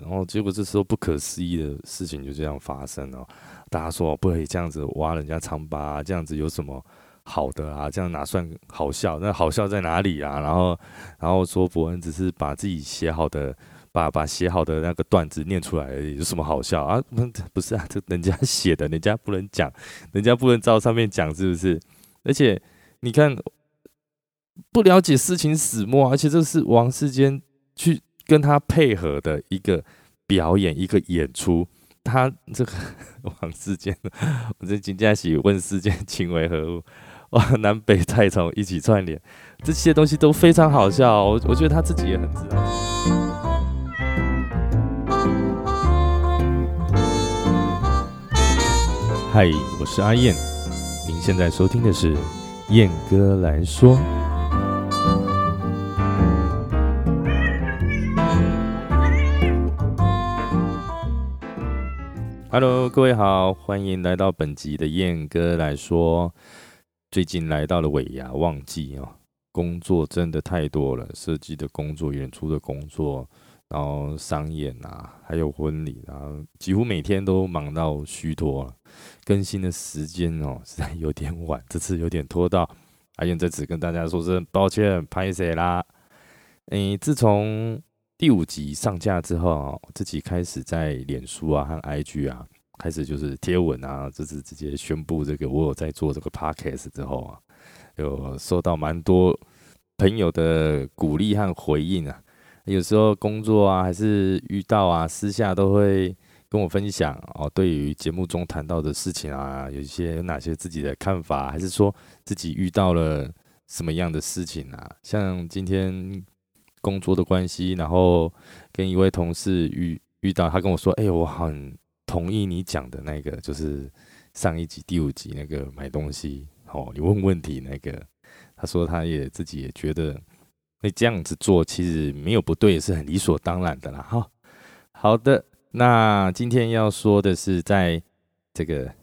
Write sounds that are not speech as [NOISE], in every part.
然后结果这时候不可思议的事情就这样发生了。大家说不可以这样子挖人家疮疤，这样子有什么好的啊？这样哪算好笑？那好笑在哪里啊？然后，然后说伯恩只是把自己写好的，把把写好的那个段子念出来而已，有什么好笑啊？[LAUGHS] 不是啊，这人家写的，人家不能讲，人家不能照上面讲，是不是？而且你看。不了解事情始末，而且这是王世坚去跟他配合的一个表演，一个演出。他这个 [LAUGHS] 王世坚，我这金家喜问世间情为何物？[LAUGHS] 哇，南北菜虫一起串联，这些东西都非常好笑。我我觉得他自己也很自然。嗨，我是阿燕，您现在收听的是燕哥来说。Hello，各位好，欢迎来到本集的燕哥来说。最近来到了尾牙旺季哦，工作真的太多了，设计的工作、演出的工作，然后商演啊，还有婚礼，然后几乎每天都忙到虚脱了。更新的时间哦，实在有点晚，这次有点拖到。阿燕在此跟大家说声抱歉，拍谁啦？诶，自从第五集上架之后，自己开始在脸书啊和 IG 啊，开始就是贴文啊，就是直接宣布这个我有在做这个 Podcast 之后啊，有收到蛮多朋友的鼓励和回应啊。有时候工作啊，还是遇到啊，私下都会跟我分享哦，对于节目中谈到的事情啊，有一些有哪些自己的看法，还是说自己遇到了什么样的事情啊？像今天。工作的关系，然后跟一位同事遇遇到，他跟我说：“哎，我很同意你讲的那个，就是上一集第五集那个买东西哦，你问问题那个。”他说他也自己也觉得，那这样子做其实没有不对，是很理所当然的啦。哈，好的，那今天要说的是，在这个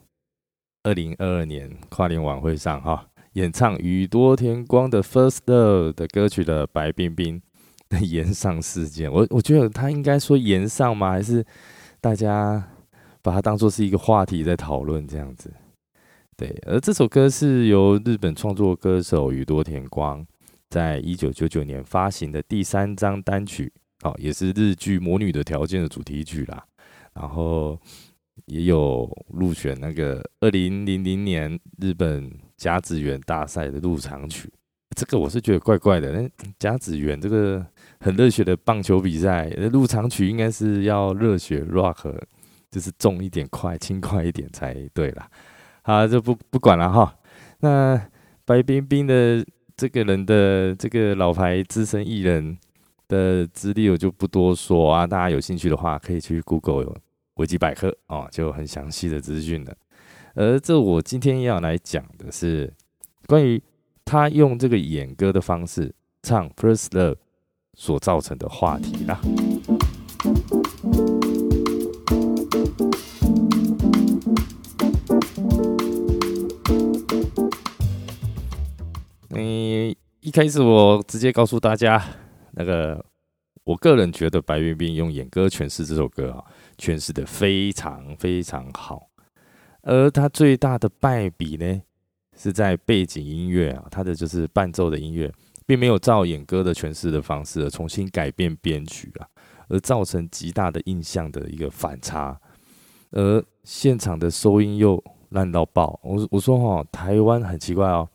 二零二二年跨年晚会上，哈，演唱宇多田光的《First Love》的歌曲的白冰冰。[LAUGHS] 延上事件，我我觉得他应该说延上吗？还是大家把它当做是一个话题在讨论这样子？对，而这首歌是由日本创作歌手宇多田光在一九九九年发行的第三张单曲，哦，也是日剧《魔女的条件》的主题曲啦。然后也有入选那个二零零零年日本甲子园大赛的入场曲。这个我是觉得怪怪的，那甲子园这个。很热血的棒球比赛，入场曲应该是要热血 rock，就是重一点、快、轻快一点才对啦。好，就不不管了哈。那白冰冰的这个人的这个老牌资深艺人的资历我就不多说啊，大家有兴趣的话可以去 Google 维基百科哦，就很详细的资讯了。而这我今天要来讲的是关于他用这个演歌的方式唱 First Love。所造成的话题啦。你一开始我直接告诉大家，那个我个人觉得白冰冰用演歌诠释这首歌啊，诠释的非常非常好。而他最大的败笔呢，是在背景音乐啊，它的就是伴奏的音乐。并没有照演歌的诠释的方式而重新改变编曲啊，而造成极大的印象的一个反差，而现场的收音又烂到爆。我我说哈，台湾很奇怪哦，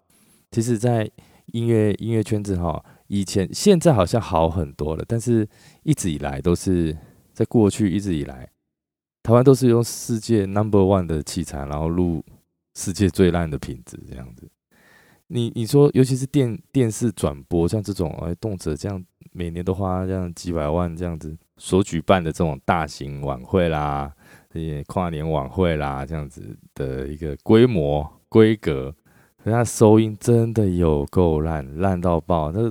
其实，在音乐音乐圈子哈，以前现在好像好很多了，但是一直以来都是在过去一直以来，台湾都是用世界 number one 的器材，然后录世界最烂的品质这样子。你你说，尤其是电电视转播，像这种哎，动辄这样每年都花这样几百万这样子所举办的这种大型晚会啦，些跨年晚会啦，这样子的一个规模规格，可它收音真的有够烂，烂到爆，那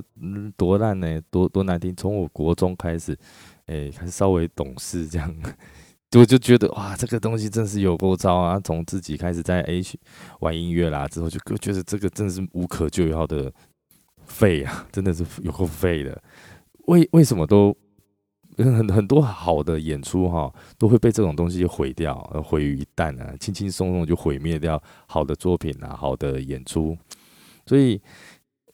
多烂呢？多多难听！从我国中开始，哎，还稍微懂事这样。我就觉得哇，这个东西真是有够糟啊！从自己开始在 A 玩音乐啦，之后就觉得这个真是无可救药的废啊，真的是有够废的。为为什么都很很多好的演出哈，都会被这种东西毁掉，毁于一旦啊，轻轻松松就毁灭掉好的作品啊，好的演出。所以，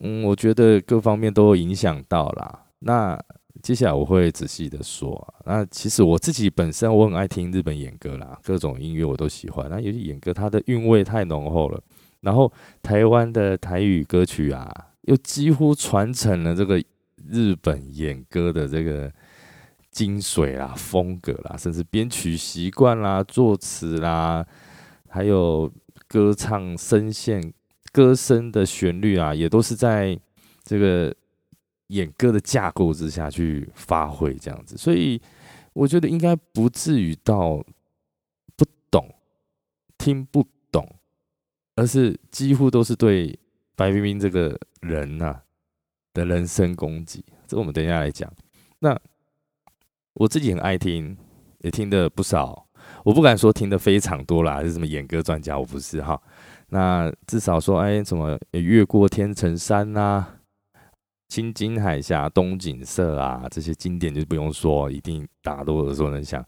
嗯，我觉得各方面都影响到啦。那接下来我会仔细的说。那其实我自己本身我很爱听日本演歌啦，各种音乐我都喜欢。那尤其演歌它的韵味太浓厚了，然后台湾的台语歌曲啊，又几乎传承了这个日本演歌的这个。精髓啦，风格啦，甚至编曲习惯啦，作词啦，还有歌唱声线、歌声的旋律啊，也都是在这个演歌的架构之下去发挥这样子。所以我觉得应该不至于到不懂、听不懂，而是几乎都是对白冰冰这个人呐的人身攻击。这我们等一下来讲。那。我自己很爱听，也听的不少。我不敢说听的非常多啦，还是什么演歌专家，我不是哈。那至少说，哎，什么越过天成山呐，青金海峡东景色啊，这些经典就不用说，一定大家都耳熟能详。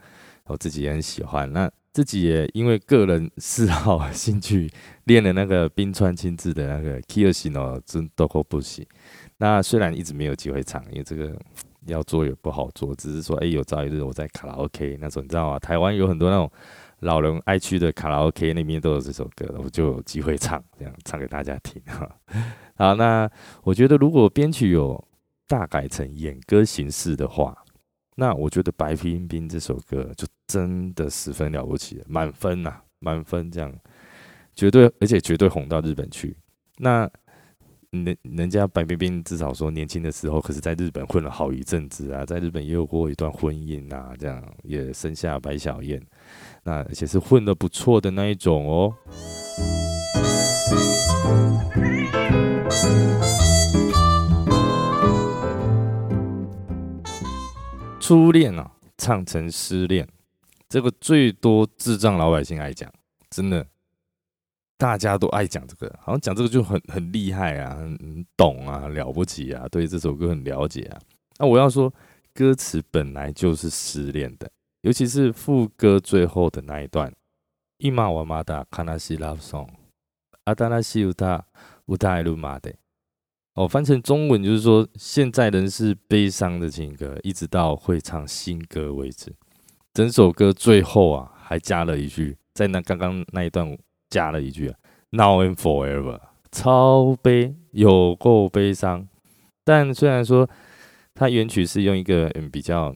我自己也很喜欢。那自己也因为个人嗜好 [LAUGHS] 兴趣，练了那个冰川亲自的那个 Kyoshi 真都可不行。那虽然一直没有机会唱，因为这个。要做也不好做，只是说，哎，有朝一日我在卡拉 OK 那种，你知道吗？台湾有很多那种老人爱去的卡拉 OK，那边都有这首歌，我就有机会唱，这样唱给大家听哈。[LAUGHS] 好，那我觉得如果编曲有大改成演歌形式的话，那我觉得《白冰冰》这首歌就真的十分了不起，满分呐，满分这样，绝对，而且绝对红到日本去。那人人家白冰冰至少说年轻的时候，可是在日本混了好一阵子啊，在日本也有过一段婚姻啊，这样也生下白小燕，那而且是混的不错的那一种哦。初恋啊，唱成失恋，这个最多智障老百姓爱讲，真的。大家都爱讲这个，好像讲这个就很很厉害啊，很懂啊，了不起啊，对这首歌很了解啊。那我要说，歌词本来就是失恋的，尤其是副歌最后的那一段。伊玛瓦马达卡纳西 love song，阿达拉西乌达乌达艾鲁马的。哦，翻成中文就是说，现在仍是悲伤的情歌，一直到会唱新歌为止。整首歌最后啊，还加了一句，在那刚刚那一段。加了一句 “Now and forever”，超悲，有够悲伤。但虽然说它原曲是用一个嗯比较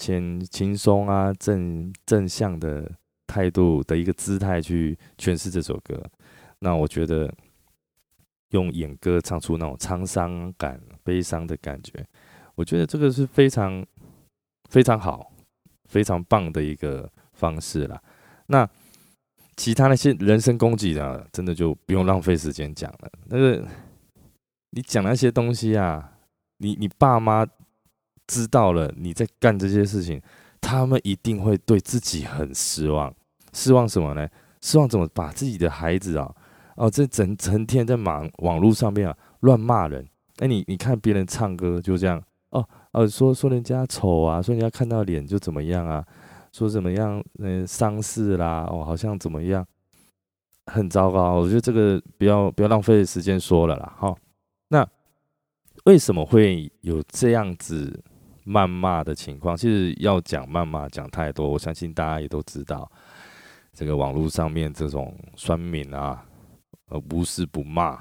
轻轻松啊正正向的态度的一个姿态去诠释这首歌，那我觉得用演歌唱出那种沧桑感、悲伤的感觉，我觉得这个是非常非常好、非常棒的一个方式啦。那。其他那些人身攻击的，真的就不用浪费时间讲了。那个，你讲那些东西啊，你你爸妈知道了你在干这些事情，他们一定会对自己很失望。失望什么呢？失望怎么把自己的孩子啊，哦，这整成天在网网络上面啊乱骂人。哎，你你看别人唱歌就这样，哦哦，说说人家丑啊，说人家看到脸就怎么样啊。说怎么样？嗯，丧事啦，哦，好像怎么样，很糟糕。我觉得这个不要不要浪费时间说了啦。好，那为什么会有这样子谩骂的情况？其实要讲谩骂讲太多，我相信大家也都知道，这个网络上面这种酸民啊，呃，无事不骂。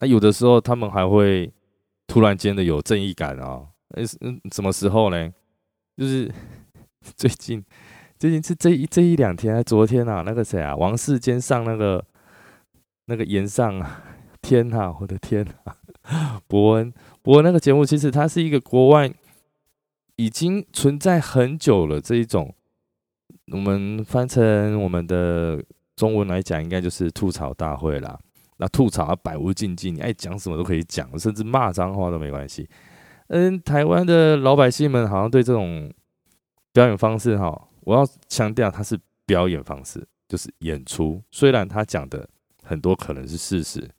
那有的时候他们还会突然间的有正义感啊。哎，嗯，什么时候呢？就是 [LAUGHS] 最近。最近是这一这一两天，昨天啊，那个谁啊，王世坚上那个那个演上啊，天啊，我的天啊，[LAUGHS] 伯恩伯恩那个节目，其实它是一个国外已经存在很久了这一种，我们翻成我们的中文来讲，应该就是吐槽大会啦。那吐槽啊，百无禁忌，你爱讲什么都可以讲，甚至骂脏话都没关系。嗯，台湾的老百姓们好像对这种表演方式哈。我要强调，它是表演方式，就是演出。虽然他讲的很多可能是事实，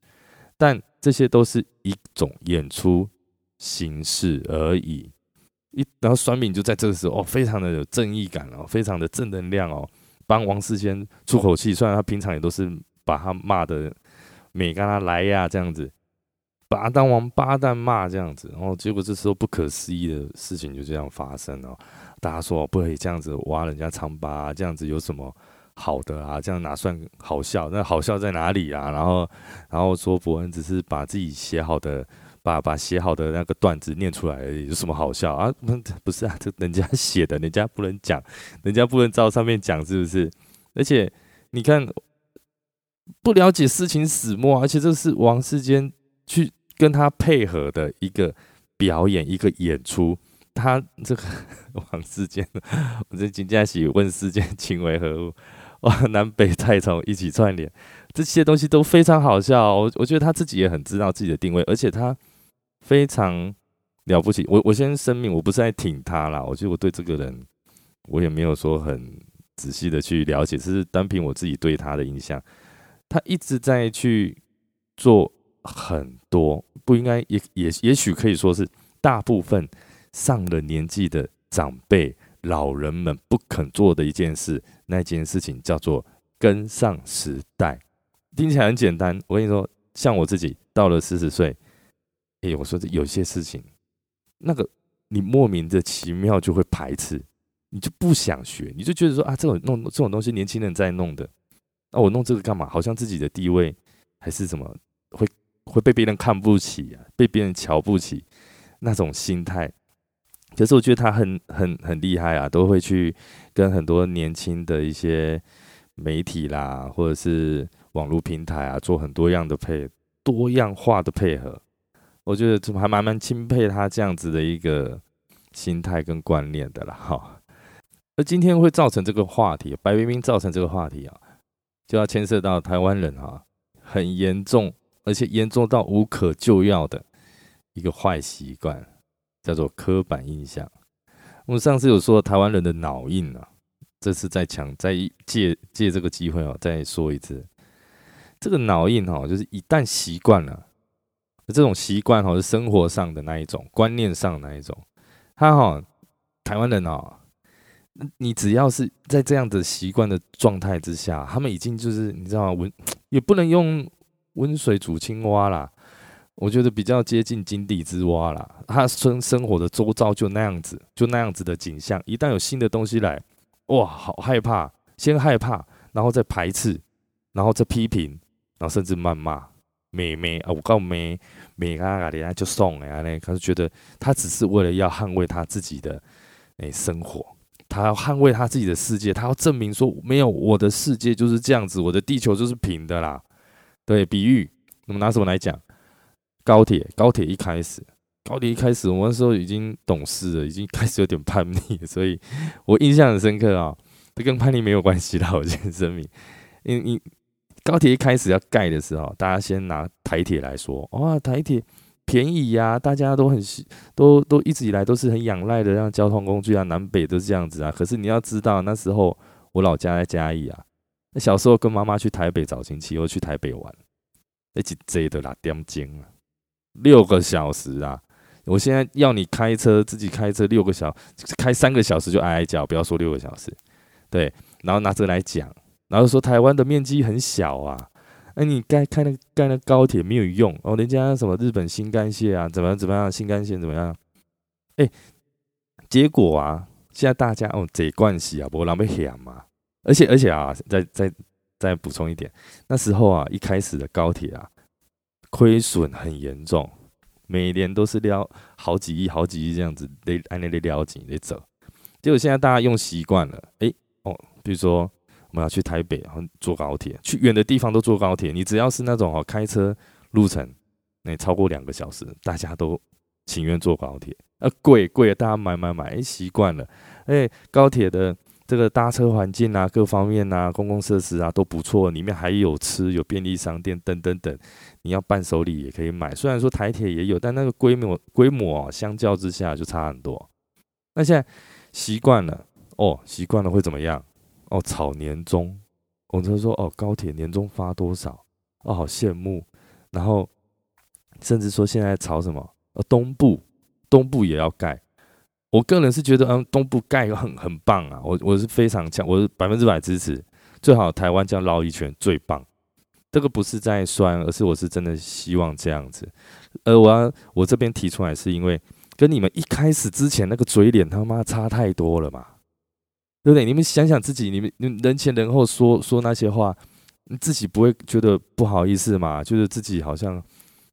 但这些都是一种演出形式而已。一然后酸敏就在这个时候哦，非常的有正义感哦，非常的正能量哦，帮王世坚出口气。虽然他平常也都是把他骂的美跟他来呀这样子，把他当王八蛋骂这样子，然后结果这时候不可思议的事情就这样发生了。大家说不可以这样子挖人家疮疤，这样子有什么好的啊？这样哪算好笑？那好笑在哪里啊？然后，然后说伯恩只是把自己写好的。把把写好的那个段子念出来，有什么好笑啊？不不是啊，这人家 [LAUGHS] 写的，人家不能讲，人家不能照上面讲，是不是？而且你看，不了解事情始末，而且这是王世坚去跟他配合的一个表演，一个演出。他这个 [LAUGHS] 王世坚，[LAUGHS] 我这金家喜问世间情为何物？哇，南北太从一起串联，这些东西都非常好笑。我我觉得他自己也很知道自己的定位，而且他。非常了不起，我我先声明，我不是在挺他啦。我觉得我对这个人，我也没有说很仔细的去了解，只是单凭我自己对他的印象，他一直在去做很多不应该，也也也许可以说是大部分上了年纪的长辈老人们不肯做的一件事。那件事情叫做跟上时代，听起来很简单。我跟你说，像我自己到了四十岁。哎，我说这有些事情，那个你莫名的奇妙就会排斥，你就不想学，你就觉得说啊，这种弄这种东西年轻人在弄的，那我弄这个干嘛？好像自己的地位还是什么，会会被别人看不起啊，被别人瞧不起那种心态。可是我觉得他很很很厉害啊，都会去跟很多年轻的一些媒体啦，或者是网络平台啊，做很多样的配多样化的配合。我觉得还蛮蛮钦佩他这样子的一个心态跟观念的啦，哈。而今天会造成这个话题，白冰冰造成这个话题啊，就要牵涉到台湾人哈，很严重，而且严重到无可救药的一个坏习惯，叫做刻板印象。我们上次有说台湾人的脑印啊，这次再强再借借这个机会哦，再说一次，这个脑印哈，就是一旦习惯了。这种习惯哈是生活上的那一种，观念上的那一种。他哈台湾人哦，你只要是在这样的习惯的状态之下，他们已经就是你知道吗？温也不能用温水煮青蛙啦，我觉得比较接近井底之蛙啦。他生生活的周遭就那样子，就那样子的景象。一旦有新的东西来，哇，好害怕，先害怕，然后再排斥，然后再批评，然后甚至谩骂。妹妹啊，我告妹妹啊，人家就送哎嘞，可是觉得他只是为了要捍卫他自己的诶生活，他要捍卫他自己的世界，他要证明说没有我的世界就是这样子，我的地球就是平的啦。对，比喻，我们拿什么来讲？高铁，高铁一开始，高铁一开始，我那时候已经懂事了，已经开始有点叛逆，所以我印象很深刻啊。这跟叛逆没有关系啦，我先声明，因因。高铁一开始要盖的时候，大家先拿台铁来说，哇，台铁便宜呀，大家都很都都一直以来都是很仰赖的这样交通工具啊，南北都是这样子啊。可是你要知道，那时候我老家在嘉义啊，那小时候跟妈妈去台北找亲戚，又去台北玩，一起坐的啦，点钟啊，六个小时啊！我现在要你开车，自己开车六个小，开三个小时就哀哀叫，不要说六个小时，对，然后拿这来讲。然后说台湾的面积很小啊，那你盖开那盖那高铁没有用哦，人家什么日本新干线啊，怎么怎么样，新干线怎么样？哎，结果啊，现在大家哦这关系啊，不狼狈险嘛，而且而且啊，再再再补充一点，那时候啊，一开始的高铁啊，亏损很严重，每年都是撩好几亿、好几亿这样子，得按那得撩紧得走。结果现在大家用习惯了，哎哦，比如说。我们要去台北，然后坐高铁，去远的地方都坐高铁。你只要是那种哦，开车路程那超过两个小时，大家都情愿坐高铁。呃，贵贵，大家买买买，哎，习惯了。哎，高铁的这个搭车环境啊，各方面啊，公共设施啊都不错，里面还有吃，有便利商店等等等。你要伴手礼也可以买。虽然说台铁也有，但那个规模规模相较之下就差很多。那现在习惯了哦，习惯了会怎么样？哦，炒年终，我就说哦，高铁年终发多少？哦，好羡慕。然后甚至说现在炒什么？呃，东部，东部也要盖。我个人是觉得，嗯，东部盖很很棒啊，我我是非常强，我是百分之百支持，最好台湾这样绕一圈最棒。这个不是在酸，而是我是真的希望这样子。呃我要我这边提出来，是因为跟你们一开始之前那个嘴脸他妈差太多了嘛，对不对？你们想想自己，你们你人前人后说说那些话，你自己不会觉得不好意思嘛？觉得自己好像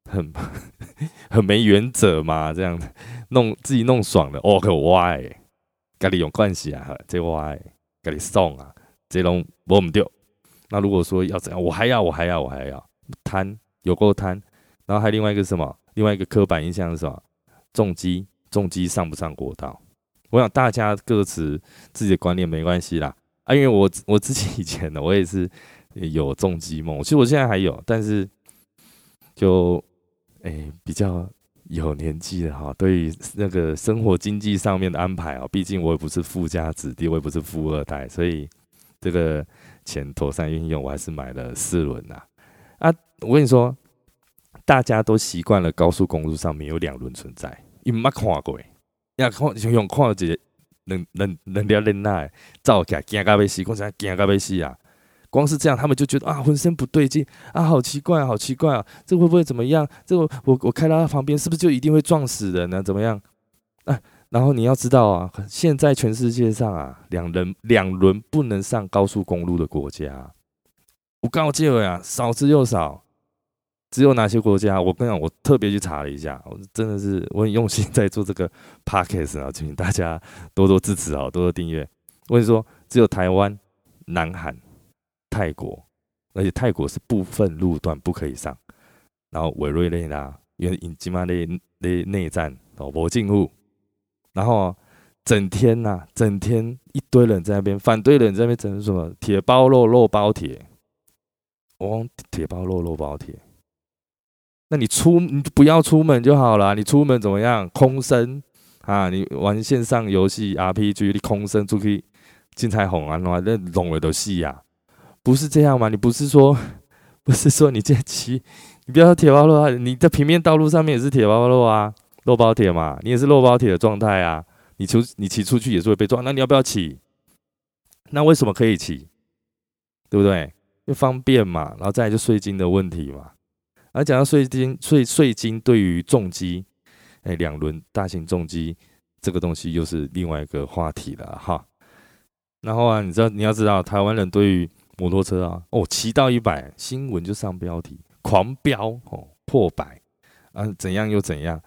很 [LAUGHS] 很没原则嘛？这样弄自己弄爽了，哦，可歪，跟你有关系啊？这歪，跟你送啊？这拢我唔掉。那如果说要怎样，我还要，我还要，我还要贪，有够贪。然后还另外一个什么？另外一个刻板印象是什么？重机，重机上不上国道？我想大家各持自己的观念没关系啦。啊，因为我我自己以前呢，我也是有重机梦。其实我现在还有，但是就诶比较有年纪了哈。对于那个生活经济上面的安排啊，毕竟我也不是富家子弟，我也不是富二代，所以这个。钱妥善运用，我还是买了四轮呐。啊，我跟你说，大家都习惯了高速公路上面有两轮存在，你没看过？呀，看就用看一个，能能能了忍耐，照起来惊到要死，光是惊到要死啊！光是这样，他们就觉得啊，浑身不对劲啊，好奇怪，好奇怪啊！这会不会怎么样？这个我我开到他旁边，是不是就一定会撞死人呢？怎么样？啊？然后你要知道啊，现在全世界上啊，两人两轮不能上高速公路的国家，我告诫了呀，少之又少。只有哪些国家？我跟你讲，我特别去查了一下，我真的是我很用心在做这个 podcast 啊，请大家多多支持啊，多多订阅。我跟你说，只有台湾、南韩、泰国，而且泰国是部分路段不可以上。然后委瑞内啦，因为引金马内内内战哦，我进入。然后整天呐，整天一堆人在那边，反对人在那边整什么铁包肉肉包铁，哦，铁包肉肉包铁。那你出你不要出门就好了，你出门怎么样？空身啊，你玩线上游戏 RPG，你空身出去进彩虹啊，那拢了都戏呀，不是这样吗？你不是说不是说你这骑，你不要说铁包肉啊，你在平面道路上面也是铁包肉啊。肉包铁嘛，你也是肉包铁的状态啊。你出你骑出去也是会被撞，那你要不要骑？那为什么可以骑？对不对？因为方便嘛。然后再来就税金的问题嘛。而讲到税金，税税金对于重机，哎，两轮大型重机这个东西又是另外一个话题了哈。然后啊，你知道你要知道，台湾人对于摩托车啊，哦，骑到一百，新闻就上标题，狂飙哦，破百啊，怎样又怎样。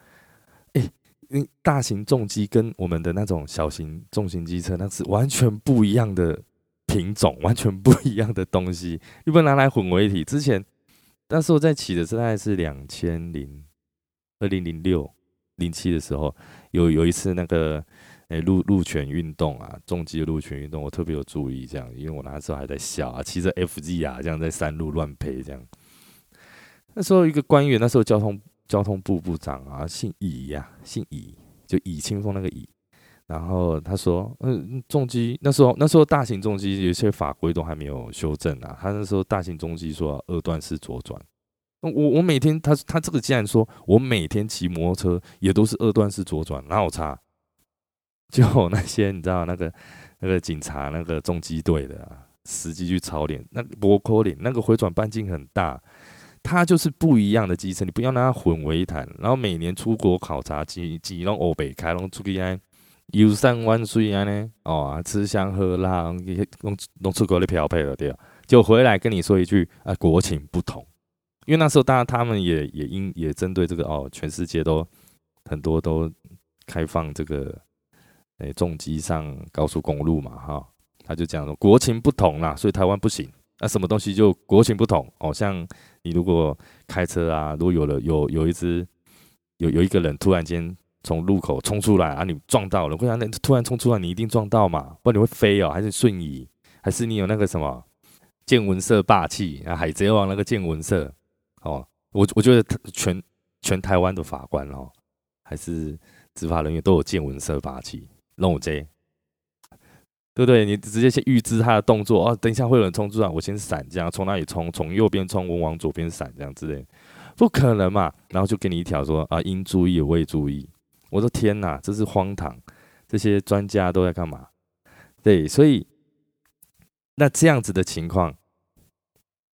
因大型重机跟我们的那种小型重型机车，那是完全不一样的品种，完全不一样的东西，你不能拿来混为一体。之前，但是我在骑的时代是两千零二零零六零七的时候，有有一次那个诶路路权运动啊，重机的路权运动，我特别有注意这样，因为我那时候还在小啊，骑着 FG 啊，这样在山路乱配这样。那时候一个官员，那时候交通。交通部部长啊，姓乙呀，姓乙，就乙清风那个乙。然后他说，嗯，重机那时候那时候大型重机有些法规都还没有修正啊。他那时候大型重机说二段式左转。我我每天他他这个竟然说我每天骑摩托车也都是二段式左转，哪有差？[LAUGHS] 就那些你知道那个那个警察那个重机队的啊，司机去操练，那波扣脸那个回转半径很大。它就是不一样的机车，你不要拿它混为一谈。然后每年出国考察，几几弄欧北开，弄出去安游山玩水安呢？哦，吃香喝辣，弄弄出国的漂配了对就回来跟你说一句啊，国情不同。因为那时候当然他们也也因也针对这个哦，全世界都很多都开放这个诶重机上高速公路嘛哈，他就讲说国情不同啦，所以台湾不行。那什么东西就国情不同哦，像你如果开车啊，如果有了有有一只有有一个人突然间从路口冲出来啊，你撞到了，会让那突然冲出来，你一定撞到嘛？不然你会飞哦，还是瞬移，还是你有那个什么见闻色霸气啊？海贼王那个见闻色哦，我我觉得全全台湾的法官哦，还是执法人员都有见闻色霸气，让我这。对不对？你直接先预知他的动作哦，等一下会有人冲出来，我先闪，这样从哪里冲？从右边冲，我往左边闪，这样之类，不可能嘛？然后就给你一条说啊，应注意未注意。我说天哪，这是荒唐，这些专家都在干嘛？对，所以那这样子的情况，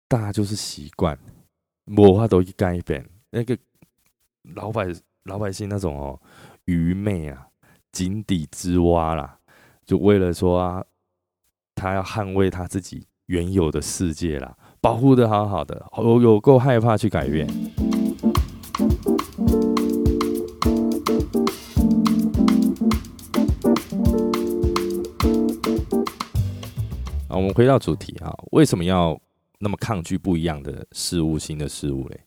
大家就是习惯，我话都一改变。那个老百老百姓那种哦愚昧啊，井底之蛙啦，就为了说啊，他要捍卫他自己原有的世界啦，保护的好好的，有有够害怕去改变。啊，我们回到主题啊，为什么要那么抗拒不一样的事物、新的事物嘞？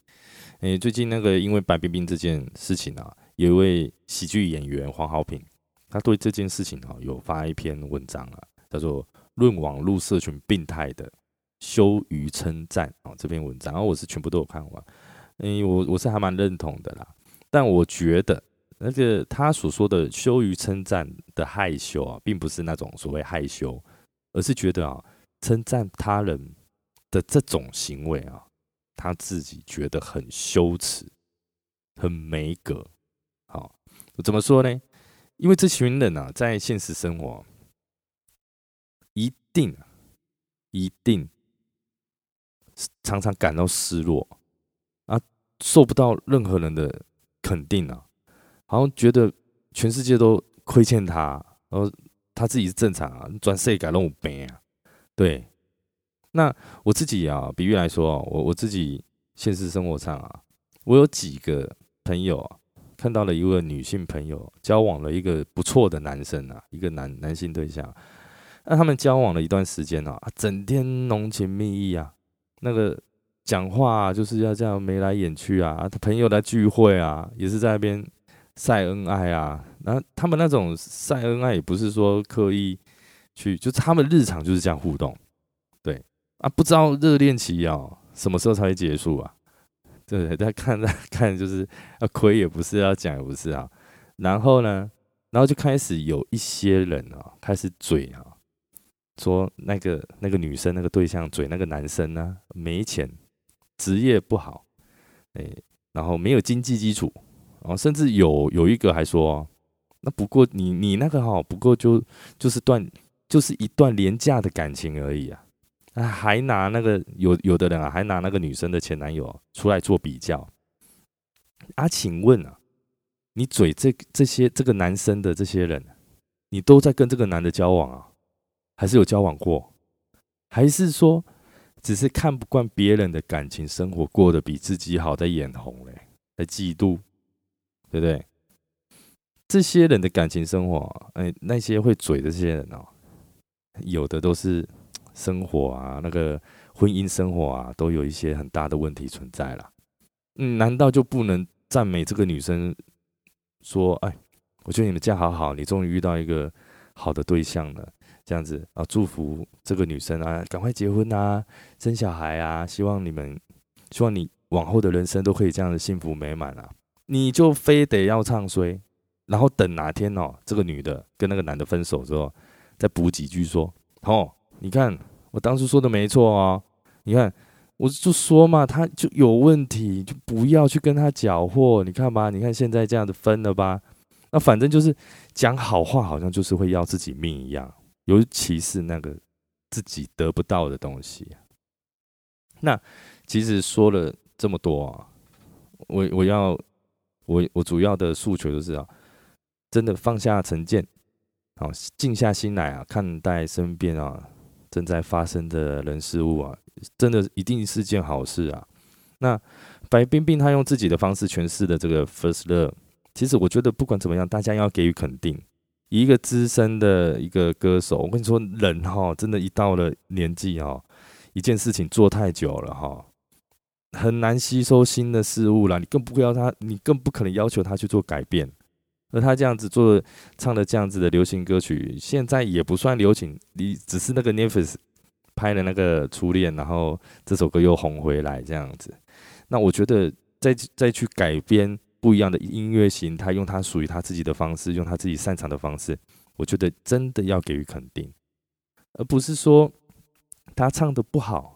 诶，最近那个因为白冰冰这件事情啊，有一位喜剧演员黄浩平，他对这件事情啊有发一篇文章啊，叫做《论网络社群病态的羞于称赞》啊，这篇文章，然后我是全部都有看完，诶，我我是还蛮认同的啦，但我觉得那个他所说的羞于称赞的害羞啊，并不是那种所谓害羞。而是觉得啊，称赞他人的这种行为啊，他自己觉得很羞耻、很没格。好，怎么说呢？因为这群人啊，在现实生活一定、一定常常感到失落啊，受不到任何人的肯定啊，好像觉得全世界都亏欠他，然后。他自己是正常啊，转世改弄有病啊。对，那我自己啊，比喻来说，我我自己现实生活上啊，我有几个朋友啊，看到了一位女性朋友交往了一个不错的男生啊，一个男男性对象。那他们交往了一段时间啊，整天浓情蜜意啊，那个讲话就是要这样眉来眼去啊。他朋友来聚会啊，也是在那边晒恩爱啊。然后他们那种晒恩爱也不是说刻意去，就他们日常就是这样互动，对啊，不知道热恋期啊什么时候才会结束啊？对，在看在看就是要亏也不是，要讲也不是啊。然后呢，然后就开始有一些人啊开始嘴啊，说那个那个女生那个对象嘴那个男生呢没钱，职业不好，哎，然后没有经济基础，然后甚至有有一个还说。那不过你你那个哈，不过就就是段就是一段廉价的感情而已啊，啊还拿那个有有的人啊，还拿那个女生的前男友出来做比较啊？请问啊，你嘴这这些这个男生的这些人，你都在跟这个男的交往啊？还是有交往过？还是说只是看不惯别人的感情生活过得比自己好，在眼红嘞，在嫉妒，对不对？这些人的感情生活，哎，那些会嘴的这些人哦，有的都是生活啊，那个婚姻生活啊，都有一些很大的问题存在了。嗯，难道就不能赞美这个女生，说，哎，我觉得你们嫁好好，你终于遇到一个好的对象了，这样子啊，祝福这个女生啊，赶快结婚啊，生小孩啊，希望你们，希望你往后的人生都可以这样的幸福美满啊，你就非得要唱衰？然后等哪天哦，这个女的跟那个男的分手之后，再补几句说：“哦，你看我当初说的没错哦，你看我就说嘛，他就有问题，就不要去跟他搅和。你看吧，你看现在这样子分了吧？那反正就是讲好话，好像就是会要自己命一样，尤其是那个自己得不到的东西。那其实说了这么多啊，我我要我我主要的诉求就是啊。”真的放下成见，好静下心来啊，看待身边啊正在发生的人事物啊，真的一定是件好事啊。那白冰冰她用自己的方式诠释的这个 first love，其实我觉得不管怎么样，大家要给予肯定。一个资深的一个歌手，我跟你说，人哈，真的，一到了年纪哈，一件事情做太久了哈，很难吸收新的事物了。你更不要他，你更不可能要求他去做改变。而他这样子做唱的这样子的流行歌曲，现在也不算流行，你只是那个 n e f e s 拍了那个初恋，然后这首歌又红回来这样子。那我觉得再再去改编不一样的音乐形态，用他属于他自己的方式，用他自己擅长的方式，我觉得真的要给予肯定，而不是说他唱的不好。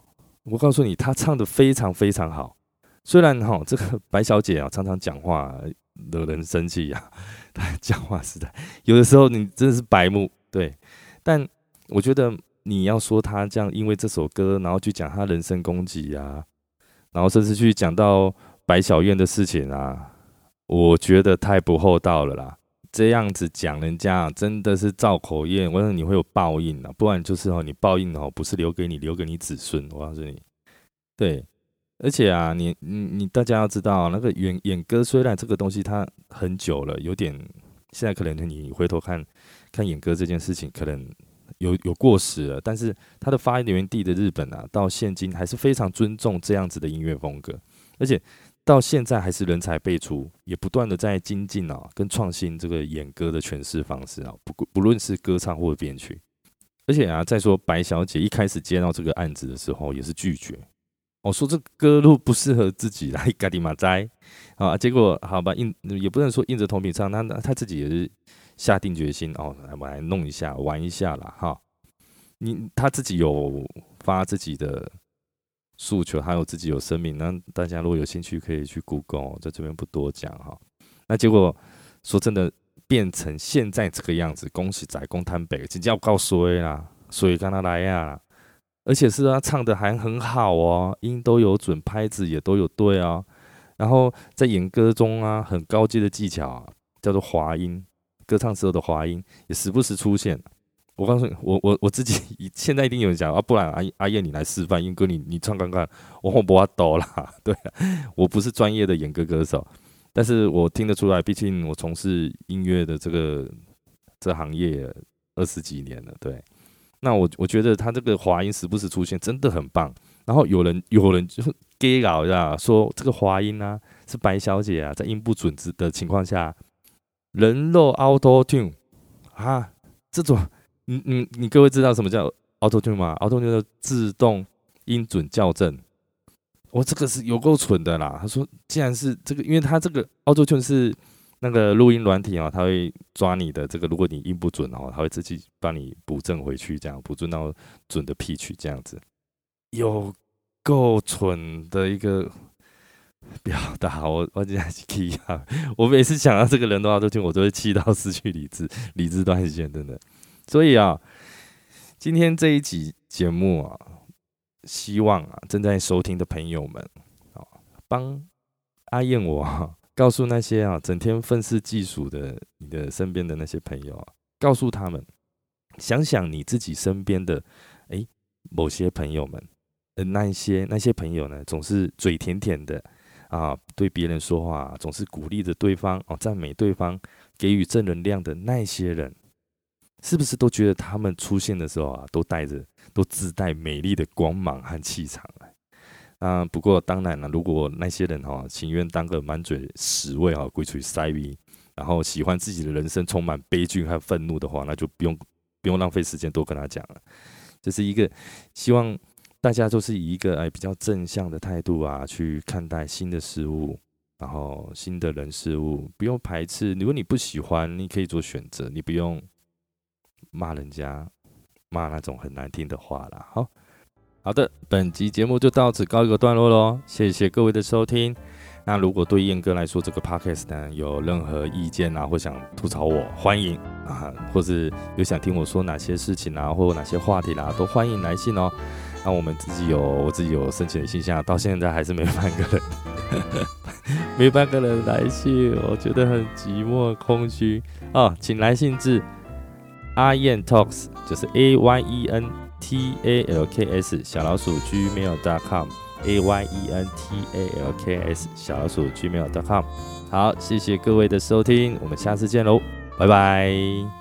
我告诉你，他唱的非常非常好。虽然哈，这个 [LAUGHS] 白小姐啊常常讲话。惹人生气呀。[LAUGHS] 他讲话实在有的时候你真的是白目，对。但我觉得你要说他这样，因为这首歌，然后去讲他人身攻击啊，然后甚至去讲到白小燕的事情啊，我觉得太不厚道了啦。这样子讲人家真的是造口业，我说你会有报应啊，不然就是哦，你报应哦，不是留给你，留给你子孙。我告诉你，对。而且啊，你你你，大家要知道，那个演演歌虽然这个东西它很久了，有点现在可能你回头看看演歌这件事情，可能有有过时了。但是它的发源地的日本啊，到现今还是非常尊重这样子的音乐风格，而且到现在还是人才辈出，也不断的在精进啊，跟创新这个演歌的诠释方式啊，不不论是歌唱或者编曲。而且啊，再说白小姐一开始接到这个案子的时候，也是拒绝。我说这歌路不适合自己来嘎地马哉啊！结果好吧，硬也不能说硬着头皮唱，那那他自己也是下定决心哦，我来弄一下，玩一下啦。哈。你他自己有发自己的诉求，还有自己有声明，那大家如果有兴趣可以去 Google，在这边不多讲哈。那结果说真的变成现在这个样子，恭喜仔公摊北，直接要告衰啦，所以跟他来呀。而且是他唱的还很好哦，音都有准，拍子也都有对啊。然后在演歌中啊，很高阶的技巧啊，叫做滑音，歌唱时候的滑音也时不时出现。我告诉你，我我我自己 [LAUGHS] 现在一定有人讲啊，不然阿阿燕你来示范，英哥你你唱看看，[LAUGHS] 我不要抖啦。[LAUGHS] 对，我不是专业的演歌歌手，但是我听得出来，毕竟我从事音乐的这个这行业二十几年了，对。那我我觉得他这个滑音时不时出现，真的很棒。然后有人有人就 gay 搞呀，说这个滑音呢是白小姐啊，在音不准之的情况下，人肉 auto tune 啊，这种你你你各位知道什么叫 auto tune 吗？auto tune 自动音准校正。我这个是有够蠢的啦！他说，既然是这个，因为他这个 auto tune 是。那个录音软体啊，它会抓你的这个，如果你音不准哦，它会自己帮你补正回去，这样补正到准的 P 曲这样子，有够蠢的一个表达，我我今天气啊！我每次想到这个人的话，都听我都会气到失去理智，理智断线，真的。所以啊，今天这一集节目啊，希望啊正在收听的朋友们啊，帮阿燕我啊。告诉那些啊，整天愤世嫉俗的你的身边的那些朋友啊，告诉他们，想想你自己身边的哎某些朋友们，呃，那一些那些朋友呢，总是嘴甜甜的啊，对别人说话总是鼓励着对方哦，赞美对方，给予正能量的那些人，是不是都觉得他们出现的时候啊，都带着都自带美丽的光芒和气场啊？啊，不过当然了，如果那些人哈情愿当个满嘴屎味哈，鬼吹塞逼，然后喜欢自己的人生充满悲剧和愤怒的话，那就不用不用浪费时间多跟他讲了。这是一个希望大家都是以一个哎比较正向的态度啊去看待新的事物，然后新的人事物，不用排斥。如果你不喜欢，你可以做选择，你不用骂人家，骂那种很难听的话啦。好。好的，本集节目就到此告一个段落喽，谢谢各位的收听。那如果对燕哥来说这个 podcast 呢有任何意见啊，或想吐槽我，欢迎啊，或是有想听我说哪些事情啊，或哪些话题啦，都欢迎来信哦。那我们自己有，我自己有申请的信箱，到现在还是没半个人，[LAUGHS] 没半个人来信，我觉得很寂寞空虚啊，请来信至阿燕 talks，就是 A Y E N。t a l k s 小老鼠 gmail.com a y e n t a l k s 小老鼠 gmail.com 好，谢谢各位的收听，我们下次见喽，拜拜。